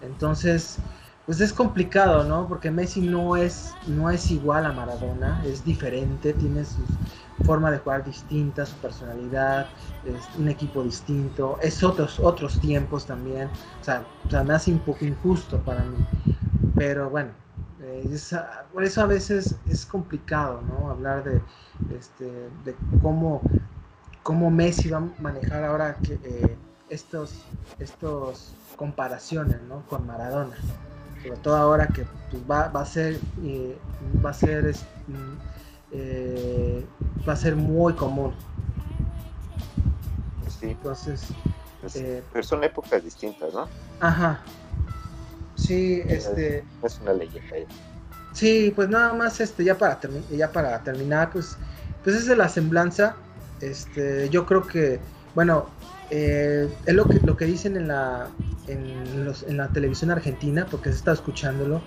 Entonces, pues es complicado, ¿no? Porque Messi no es, no es igual a Maradona, es diferente, tiene su forma de jugar distinta, su personalidad, es un equipo distinto, es otros, otros tiempos también, o sea, o sea me hace un poco injusto para mí, pero bueno, eh, por eso a veces es complicado, ¿no? Hablar de, este, de cómo, cómo Messi va a manejar ahora que, eh, estos, estos comparaciones, ¿no? Con Maradona sobre todo ahora que pues, va, a ser eh, va a ser mm, eh, va a ser muy común. Sí. Entonces pues, eh, pero son épocas distintas no ajá. Sí este es una leyenda sí pues nada más este ya para ya para terminar pues pues es de la semblanza este yo creo que bueno es lo que lo que dicen en la en, la televisión argentina, porque se está escuchándolo,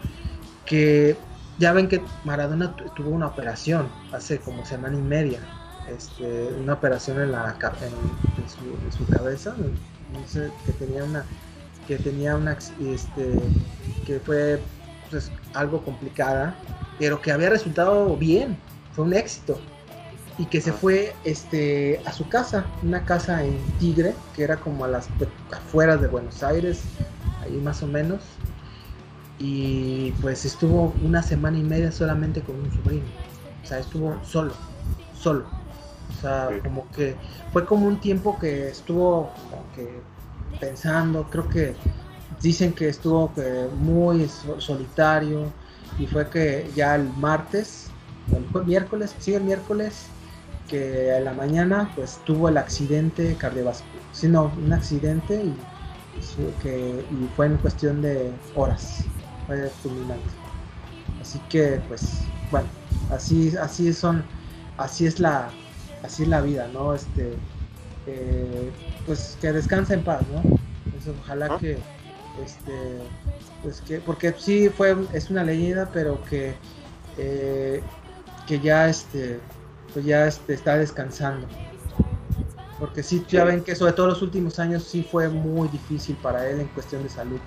que ya ven que Maradona tuvo una operación hace como semana y media, este, una operación en, la, en, su, cabeza, que tenía una, que tenía una, este, que fue pues, algo complicada, pero que había resultado bien, fue un éxito y que se fue este, a su casa, una casa en Tigre, que era como a las afueras de Buenos Aires, ahí más o menos. Y pues estuvo una semana y media solamente con un sobrino. O sea, estuvo solo, solo. O sea, como que fue como un tiempo que estuvo que pensando, creo que dicen que estuvo muy solitario y fue que ya el martes, el miércoles, sí, el miércoles, que en la mañana pues tuvo el accidente cardiovascular, sino un accidente y, que, y fue en cuestión de horas, fue fulminante. Así que pues bueno, así, así son, así es la, así es la vida, ¿no? Este, eh, pues que descansa en paz, ¿no? ojalá que, este, pues que, porque sí fue, es una leyenda, pero que, eh, que ya, este, pues ya este, está descansando. Porque sí, ya ven que sobre todo los últimos años sí fue muy difícil para él en cuestión de salud.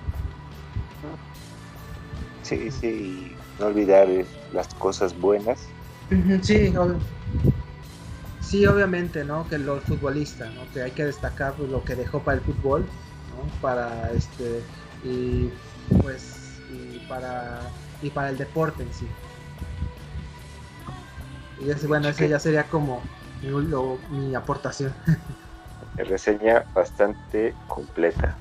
Sí, sí, no olvidar eh, las cosas buenas. Sí, sí, obviamente, ¿no? Que los futbolistas, ¿no? Que hay que destacar pues, lo que dejó para el fútbol, ¿no? Para este y pues y para y para el deporte en sí. Y bueno, ese ya sería como mi, aportación. Reseña bastante completa.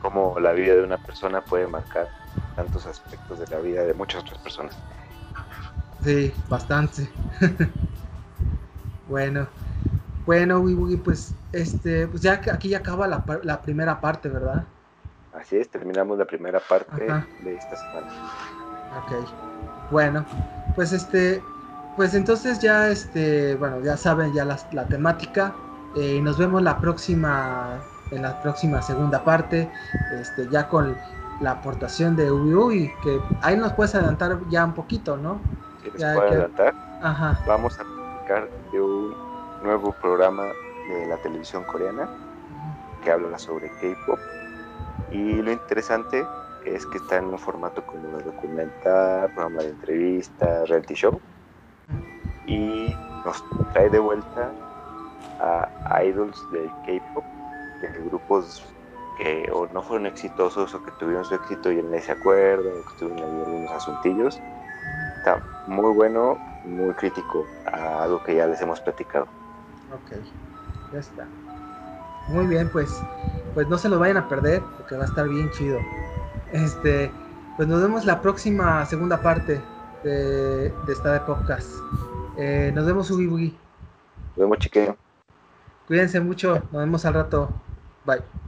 Como la vida de una persona puede marcar tantos aspectos de la vida de muchas otras personas. Sí, bastante. bueno, bueno, pues este, pues ya aquí ya acaba la, la primera parte, ¿verdad? Así es, terminamos la primera parte de esta semana. Ok, bueno, pues este, pues entonces ya, este, bueno, ya saben ya la, la temática. Eh, nos vemos la próxima, en la próxima segunda parte, este, ya con la aportación de Ubi que ahí nos puedes adelantar ya un poquito, ¿no? Sí, les puedo adelantar. Ajá. Vamos a platicar de un nuevo programa de la televisión coreana que habla sobre K-pop. Y lo interesante es que está en un formato como de documental, programa de entrevistas, reality show y nos trae de vuelta a idols del K-pop, de grupos que o no fueron exitosos o que tuvieron su éxito y en ese acuerdo o que tuvieron algunos asuntillos. Está muy bueno, muy crítico a algo que ya les hemos platicado. Ok, ya está. Muy bien, pues, pues no se lo vayan a perder porque va a estar bien chido. Este, pues nos vemos la próxima segunda parte de, de esta de podcast. Eh, nos vemos, Ubi Bugi. Nos vemos, chiquillo. Cuídense mucho. Nos vemos al rato. Bye.